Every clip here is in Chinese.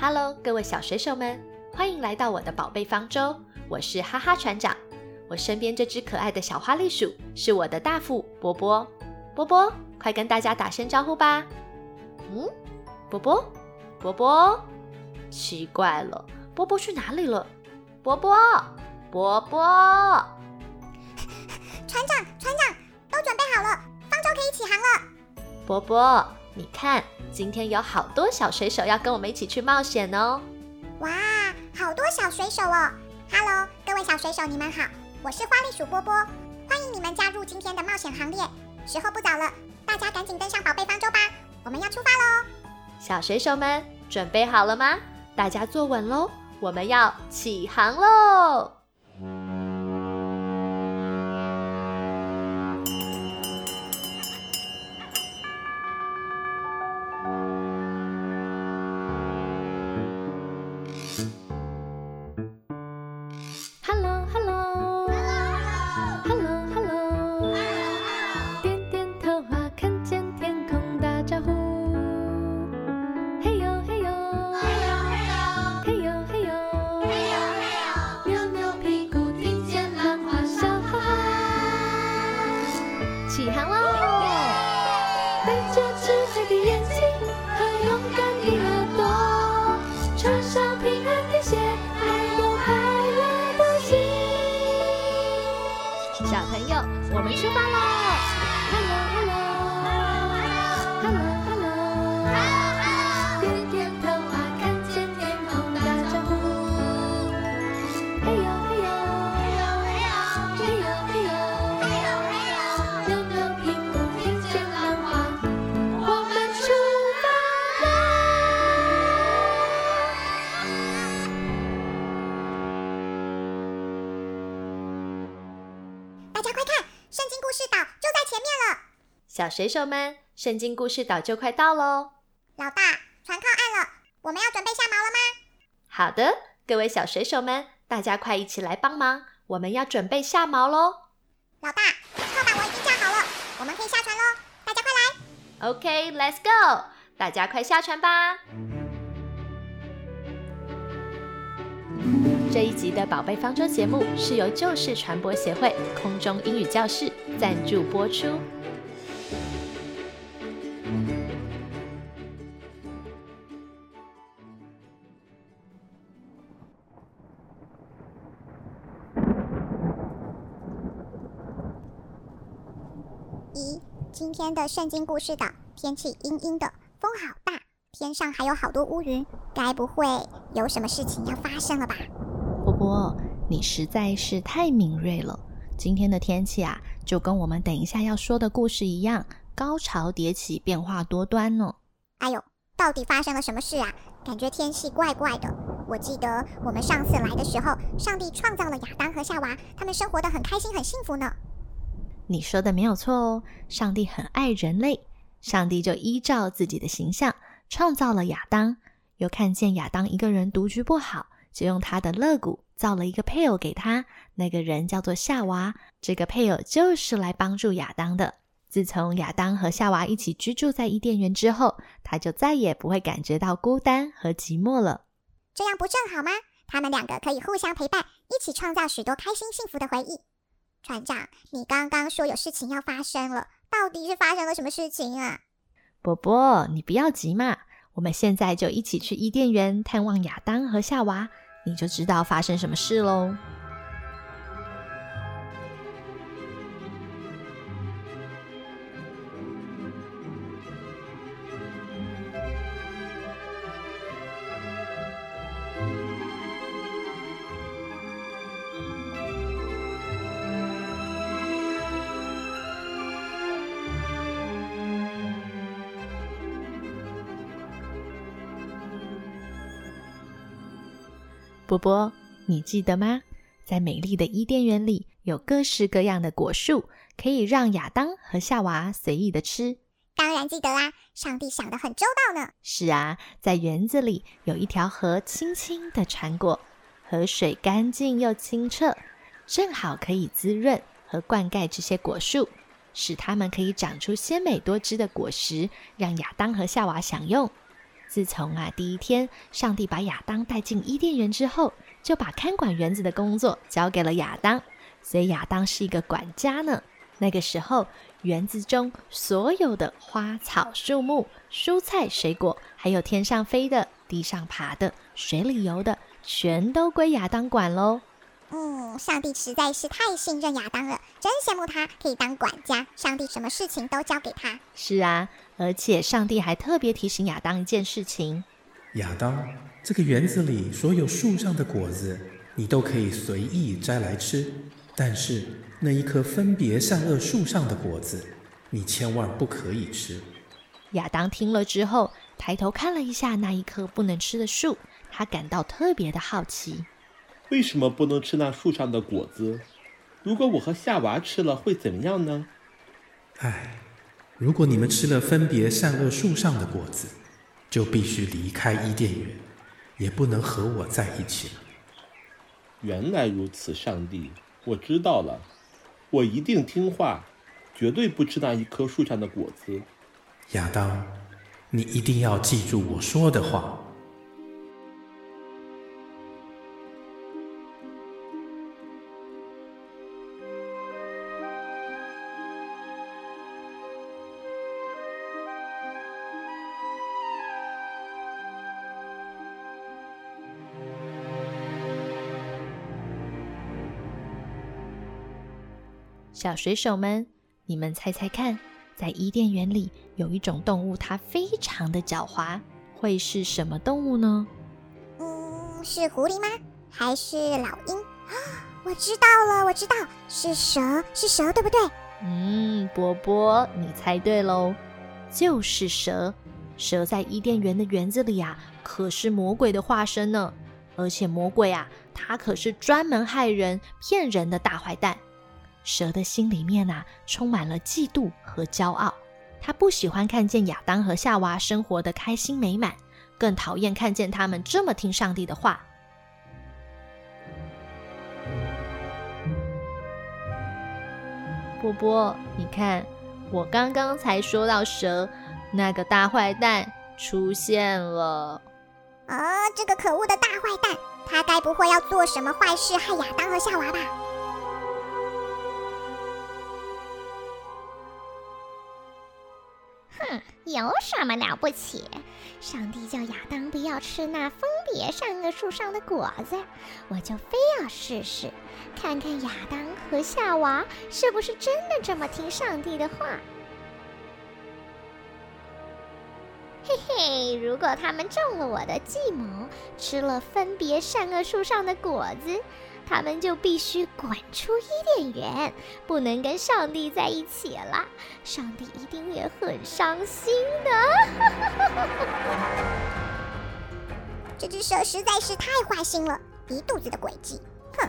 Hello，各位小水手们，欢迎来到我的宝贝方舟。我是哈哈船长。我身边这只可爱的小花栗鼠是我的大副波波。波波，快跟大家打声招呼吧。嗯，波波，波波，奇怪了，波波去哪里了？波波，波波，船长，船长，都准备好了，方舟可以起航了。波波，你看，今天有好多小水手要跟我们一起去冒险哦！哇，好多小水手哦！Hello，各位小水手，你们好，我是花栗鼠波波，欢迎你们加入今天的冒险行列。时候不早了，大家赶紧登上宝贝方舟吧，我们要出发喽！小水手们准备好了吗？大家坐稳喽，我们要起航喽！吃饭喽。水手们，圣经故事岛就快到喽！老大，船靠岸了，我们要准备下锚了吗？好的，各位小水手们，大家快一起来帮忙，我们要准备下锚喽！老大，靠板我已经架好了，我们可以下船喽！大家快来！OK，Let's go！大家快下船吧！这一集的宝贝方舟节目是由旧式传播协会空中英语教室赞助播出。天的圣经故事岛天气阴阴的，风好大，天上还有好多乌云，该不会有什么事情要发生了吧？波波，你实在是太敏锐了。今天的天气啊，就跟我们等一下要说的故事一样，高潮迭起，变化多端呢。哎呦，到底发生了什么事啊？感觉天气怪怪的。我记得我们上次来的时候，上帝创造了亚当和夏娃，他们生活得很开心，很幸福呢。你说的没有错哦，上帝很爱人类，上帝就依照自己的形象创造了亚当，又看见亚当一个人独居不好，就用他的肋骨造了一个配偶给他，那个人叫做夏娃，这个配偶就是来帮助亚当的。自从亚当和夏娃一起居住在伊甸园之后，他就再也不会感觉到孤单和寂寞了。这样不正好吗？他们两个可以互相陪伴，一起创造许多开心幸福的回忆。船长，你刚刚说有事情要发生了，到底是发生了什么事情啊？波波，你不要急嘛，我们现在就一起去伊甸园探望亚当和夏娃，你就知道发生什么事喽。波波，你记得吗？在美丽的伊甸园里，有各式各样的果树，可以让亚当和夏娃随意的吃。当然记得啦，上帝想得很周到呢。是啊，在园子里有一条河，轻轻的穿过，河水干净又清澈，正好可以滋润和灌溉这些果树，使它们可以长出鲜美多汁的果实，让亚当和夏娃享用。自从啊第一天，上帝把亚当带进伊甸园之后，就把看管园子的工作交给了亚当，所以亚当是一个管家呢。那个时候，园子中所有的花草树木、蔬菜水果，还有天上飞的、地上爬的、水里游的，全都归亚当管喽。嗯，上帝实在是太信任亚当了，真羡慕他可以当管家。上帝什么事情都交给他。是啊，而且上帝还特别提醒亚当一件事情：亚当，这个园子里所有树上的果子，你都可以随意摘来吃，但是那一棵分别善恶树上的果子，你千万不可以吃。亚当听了之后，抬头看了一下那一棵不能吃的树，他感到特别的好奇。为什么不能吃那树上的果子？如果我和夏娃吃了，会怎么样呢？唉，如果你们吃了分别善恶树上的果子，就必须离开伊甸园，也不能和我在一起了。原来如此，上帝，我知道了，我一定听话，绝对不吃那一棵树上的果子。亚当，你一定要记住我说的话。小水手们，你们猜猜看，在伊甸园里有一种动物，它非常的狡猾，会是什么动物呢？嗯，是狐狸吗？还是老鹰？啊，我知道了，我知道，是蛇，是蛇，对不对？嗯，波波，你猜对喽，就是蛇。蛇在伊甸园的园子里啊，可是魔鬼的化身呢。而且魔鬼啊，他可是专门害人、骗人的大坏蛋。蛇的心里面啊，充满了嫉妒和骄傲。他不喜欢看见亚当和夏娃生活的开心美满，更讨厌看见他们这么听上帝的话。波波，你看，我刚刚才说到蛇，那个大坏蛋出现了。啊、这个可恶的大坏蛋，他该不会要做什么坏事害亚当和夏娃吧？哼，有什么了不起？上帝叫亚当不要吃那分别善恶树上的果子，我就非要试试，看看亚当和夏娃是不是真的这么听上帝的话。嘿嘿，如果他们中了我的计谋，吃了分别善恶树上的果子，他们就必须滚出伊甸园，不能跟上帝在一起了。上帝一定也很伤心的。这只蛇实在是太坏心了，一肚子的诡计。哼，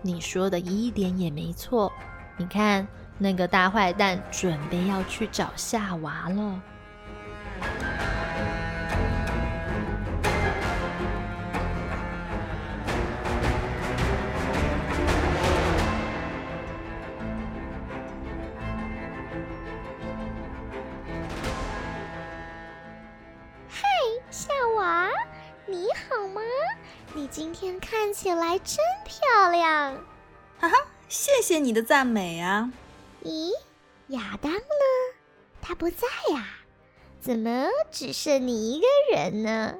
你说的一点也没错。你看，那个大坏蛋准备要去找夏娃了。起来真漂亮，哈哈！谢谢你的赞美啊。咦，亚当呢？他不在呀？怎么只剩你一个人呢？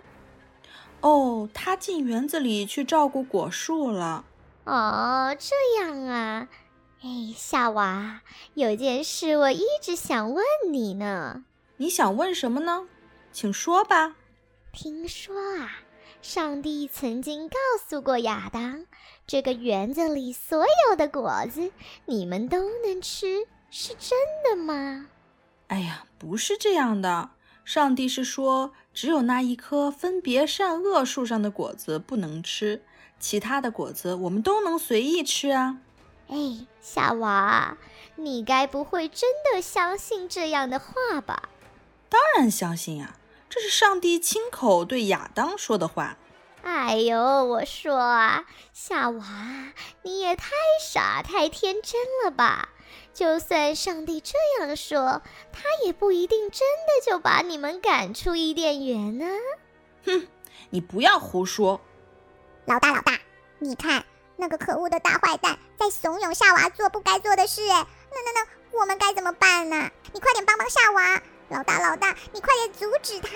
哦，他进园子里去照顾果树了。哦，这样啊。哎，夏娃，有件事我一直想问你呢。你想问什么呢？请说吧。听说啊。上帝曾经告诉过亚当，这个园子里所有的果子你们都能吃，是真的吗？哎呀，不是这样的。上帝是说，只有那一棵分别善恶树上的果子不能吃，其他的果子我们都能随意吃啊。哎，夏娃，你该不会真的相信这样的话吧？当然相信呀。这是上帝亲口对亚当说的话。哎呦，我说啊，夏娃，你也太傻太天真了吧？就算上帝这样说，他也不一定真的就把你们赶出伊甸园呢。哼，你不要胡说！老大，老大，你看那个可恶的大坏蛋在怂恿夏娃做不该做的事，哎，那那那，我们该怎么办呢？你快点帮帮夏娃！老大，老大，你快点阻止他！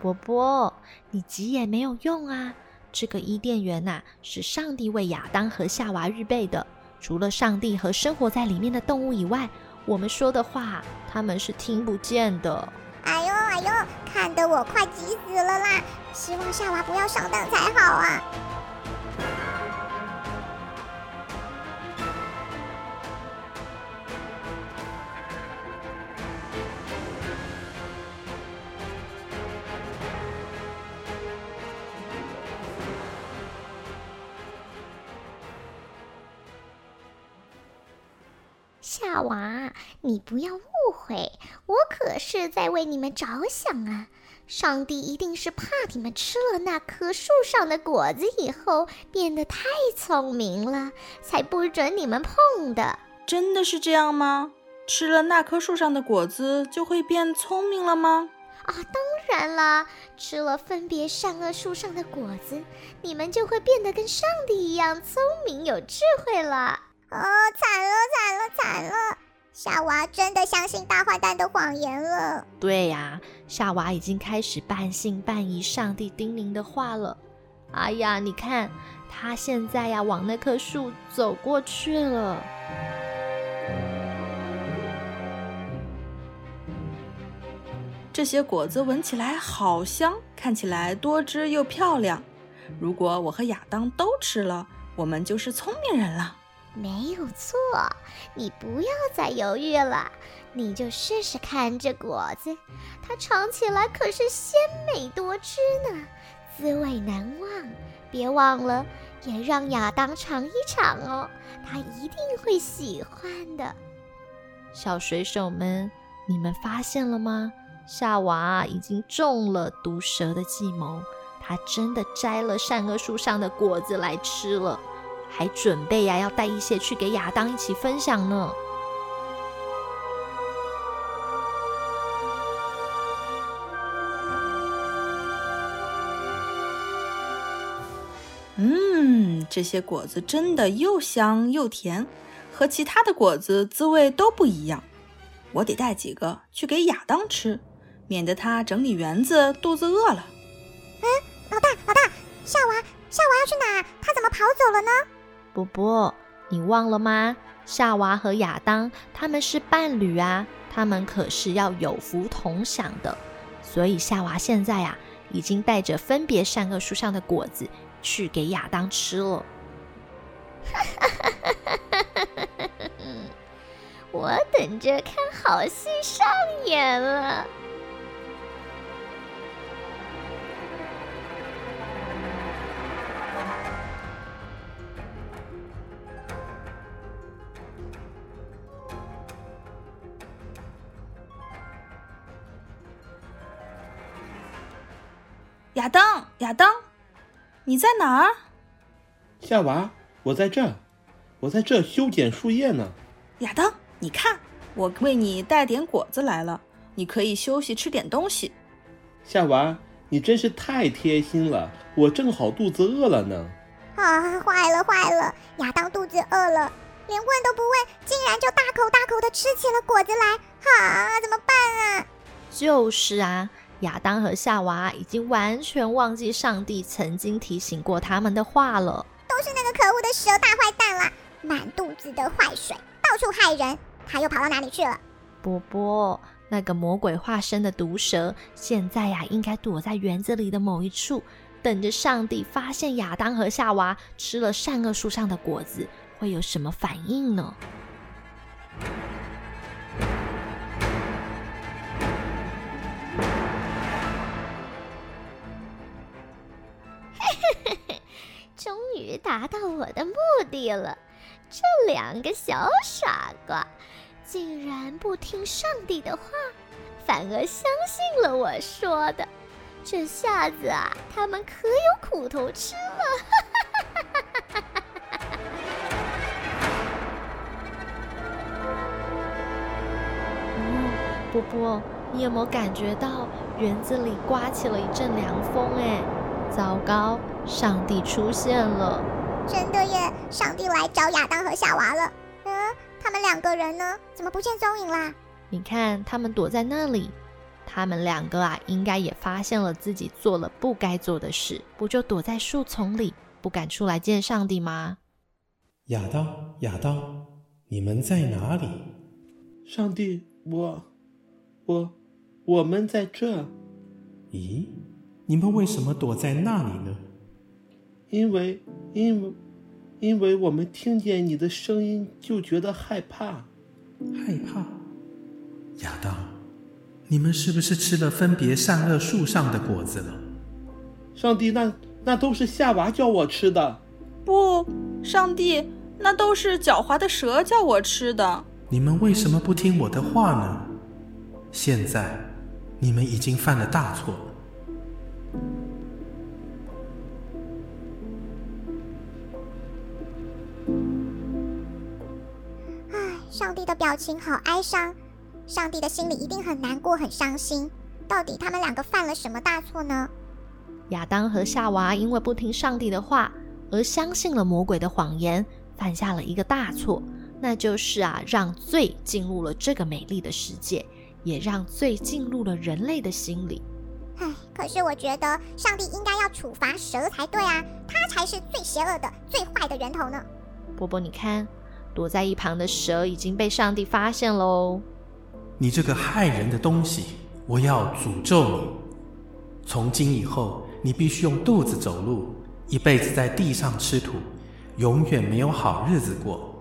波波，你急也没有用啊！这个伊甸园呐，是上帝为亚当和夏娃预备的。除了上帝和生活在里面的动物以外，我们说的话，他们是听不见的。哎呦哎呦，看得我快急死了啦！希望夏娃不要上当才好啊！夏娃，你不要误会，我可是在为你们着想啊！上帝一定是怕你们吃了那棵树上的果子以后变得太聪明了，才不准你们碰的。真的是这样吗？吃了那棵树上的果子就会变聪明了吗？啊，当然啦！吃了分别善恶树上的果子，你们就会变得跟上帝一样聪明有智慧了。哦，惨了惨了惨了！夏娃真的相信大坏蛋的谎言了。对呀，夏娃已经开始半信半疑上帝叮咛的话了。哎呀，你看，他现在呀往那棵树走过去了。这些果子闻起来好香，看起来多汁又漂亮。如果我和亚当都吃了，我们就是聪明人了。没有错，你不要再犹豫了，你就试试看这果子，它尝起来可是鲜美多汁呢，滋味难忘。别忘了，也让亚当尝一尝哦，他一定会喜欢的。小水手们，你们发现了吗？夏娃已经中了毒蛇的计谋，他真的摘了善恶树上的果子来吃了。还准备呀，要带一些去给亚当一起分享呢。嗯，这些果子真的又香又甜，和其他的果子滋味都不一样。我得带几个去给亚当吃，免得他整理园子肚子饿了。嗯，老大，老大，夏娃，夏娃要去哪？他怎么跑走了呢？波波，你忘了吗？夏娃和亚当他们是伴侣啊，他们可是要有福同享的。所以夏娃现在、啊，已经带着分别善恶树上的果子去给亚当吃了。我等着看好戏上演了。亚当，亚当，你在哪儿？夏娃，我在这，我在这修剪树叶呢。亚当，你看，我为你带点果子来了，你可以休息吃点东西。夏娃，你真是太贴心了，我正好肚子饿了呢。啊，坏了坏了，亚当肚子饿了，连问都不问，竟然就大口大口的吃起了果子来。啊，怎么办啊？就是啊。亚当和夏娃已经完全忘记上帝曾经提醒过他们的话了。都是那个可恶的蛇大坏蛋啦，满肚子的坏水，到处害人。他又跑到哪里去了？波波，那个魔鬼化身的毒蛇，现在呀，应该躲在园子里的某一处，等着上帝发现亚当和夏娃吃了善恶树上的果子，会有什么反应呢？终于达到我的目的了！这两个小傻瓜，竟然不听上帝的话，反而相信了我说的。这下子啊，他们可有苦头吃了！波波，你有没有感觉到园子里刮起了一阵凉风？哎，糟糕，上帝出现了！真的耶，上帝来找亚当和夏娃了。嗯，他们两个人呢？怎么不见踪影啦？你看，他们躲在那里。他们两个啊，应该也发现了自己做了不该做的事，不就躲在树丛里，不敢出来见上帝吗？亚当，亚当，你们在哪里？上帝，我，我，我们在这。咦，你们为什么躲在那里呢？因为，因为，因为我们听见你的声音就觉得害怕。害怕？亚当，你们是不是吃了分别善恶树上的果子了？上帝，那那都是夏娃叫我吃的。不，上帝，那都是狡猾的蛇叫我吃的。你们为什么不听我的话呢？现在，你们已经犯了大错。上帝的表情好哀伤，上帝的心里一定很难过、很伤心。到底他们两个犯了什么大错呢？亚当和夏娃因为不听上帝的话，而相信了魔鬼的谎言，犯下了一个大错。那就是啊，让罪进入了这个美丽的世界，也让罪进入了人类的心里。唉，可是我觉得上帝应该要处罚蛇才对啊，他才是最邪恶的、最坏的源头呢。波波，你看，躲在一旁的蛇已经被上帝发现喽。你这个害人的东西，我要诅咒你！从今以后，你必须用肚子走路，一辈子在地上吃土，永远没有好日子过。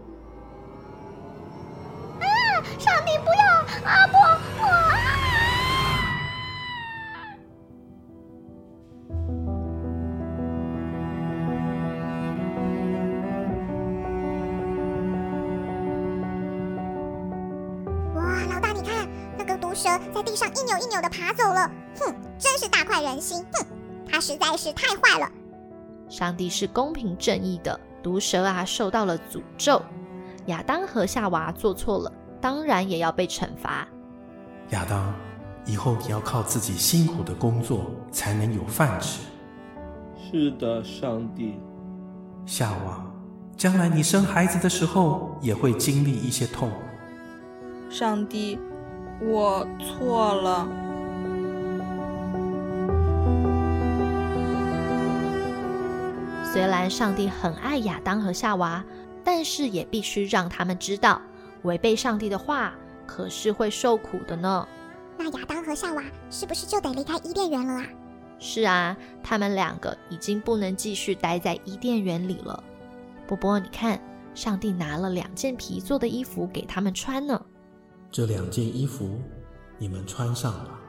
毒蛇在地上一扭一扭地爬走了，哼，真是大快人心，哼，它实在是太坏了。上帝是公平正义的，毒蛇啊受到了诅咒，亚当和夏娃做错了。当然也要被惩罚。亚当，以后你要靠自己辛苦的工作才能有饭吃。是的，上帝。夏娃，将来你生孩子的时候也会经历一些痛。上帝，我错了。虽然上帝很爱亚当和夏娃，但是也必须让他们知道。违背上帝的话，可是会受苦的呢。那亚当和夏娃是不是就得离开伊甸园了啊？是啊，他们两个已经不能继续待在伊甸园里了。波波，你看，上帝拿了两件皮做的衣服给他们穿呢。这两件衣服，你们穿上吧。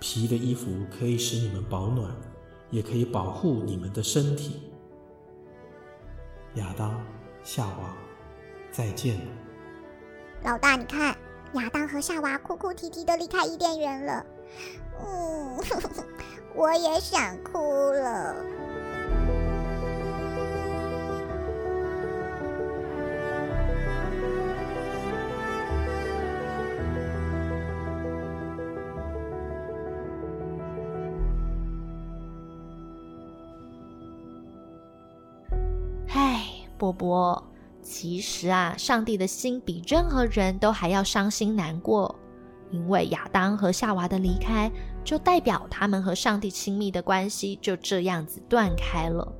皮的衣服可以使你们保暖，也可以保护你们的身体。亚当、夏娃，再见了。老大，你看，亚当和夏娃哭哭啼啼的离开伊甸园了。嗯，我也想哭了。波波。其实啊，上帝的心比任何人都还要伤心难过，因为亚当和夏娃的离开，就代表他们和上帝亲密的关系就这样子断开了。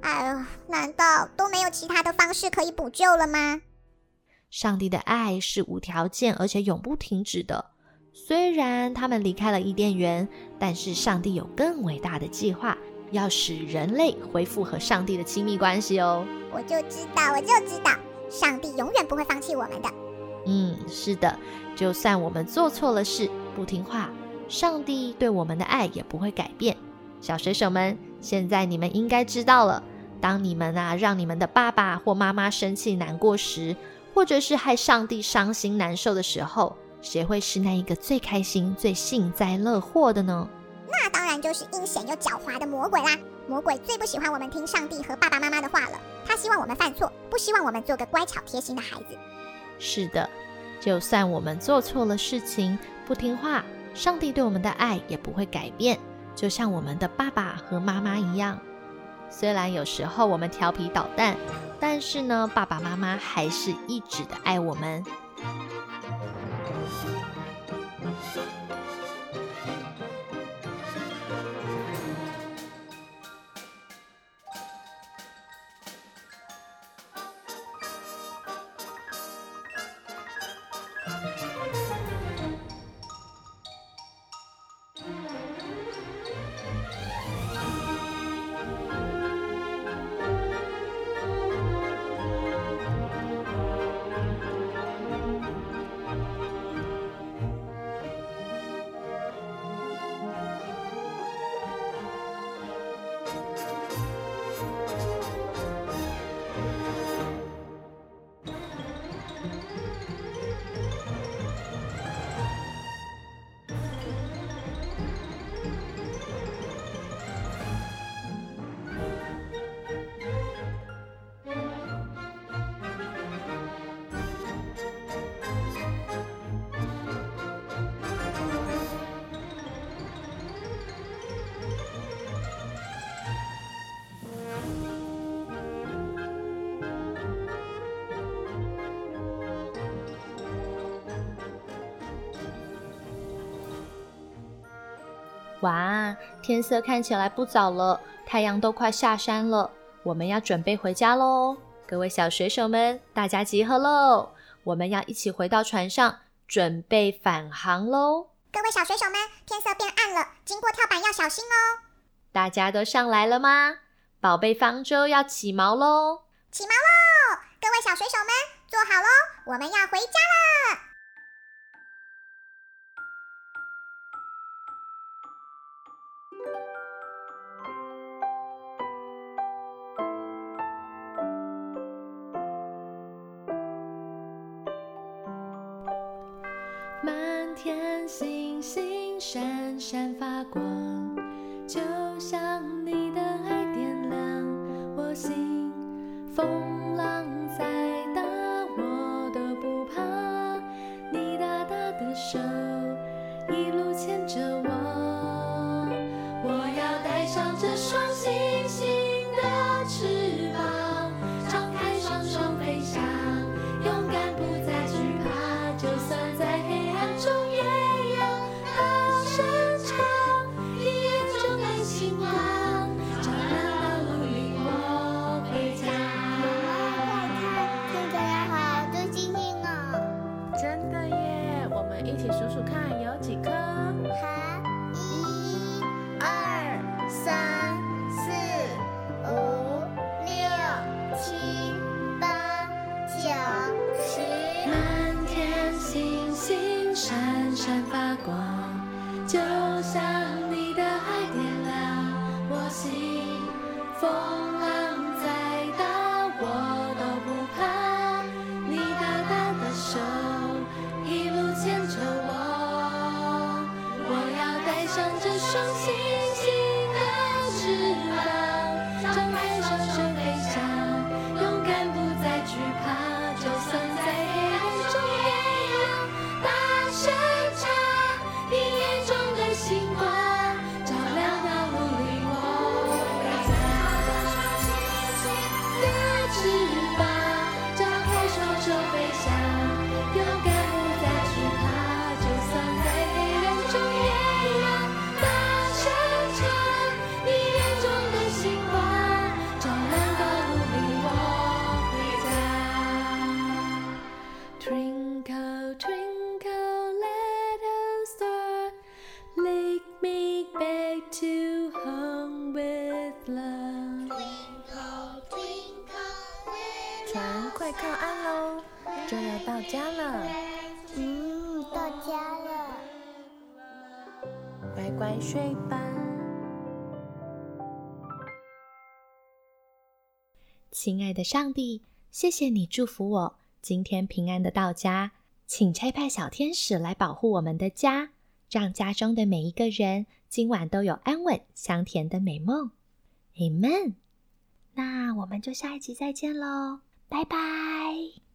哎呦，难道都没有其他的方式可以补救了吗？上帝的爱是无条件而且永不停止的。虽然他们离开了伊甸园，但是上帝有更伟大的计划。要使人类恢复和上帝的亲密关系哦！我就知道，我就知道，上帝永远不会放弃我们的。嗯，是的，就算我们做错了事，不听话，上帝对我们的爱也不会改变。小水手们，现在你们应该知道了，当你们啊让你们的爸爸或妈妈生气难过时，或者是害上帝伤心难受的时候，谁会是那一个最开心、最幸灾乐祸的呢？那当然就是阴险又狡猾的魔鬼啦！魔鬼最不喜欢我们听上帝和爸爸妈妈的话了，他希望我们犯错，不希望我们做个乖巧贴心的孩子。是的，就算我们做错了事情，不听话，上帝对我们的爱也不会改变，就像我们的爸爸和妈妈一样。虽然有时候我们调皮捣蛋，但是呢，爸爸妈妈还是一直的爱我们。哇，天色看起来不早了，太阳都快下山了，我们要准备回家喽！各位小水手们，大家集合喽！我们要一起回到船上，准备返航喽！各位小水手们，天色变暗了，经过跳板要小心哦！大家都上来了吗？宝贝方舟要起锚喽！起锚喽！各位小水手们，坐好喽，我们要回家了！风就要到家了，嗯，到家了。乖乖睡吧。亲爱的上帝，谢谢你祝福我今天平安的到家，请差派小天使来保护我们的家，让家中的每一个人今晚都有安稳香甜的美梦。Amen。那我们就下一集再见喽，拜拜。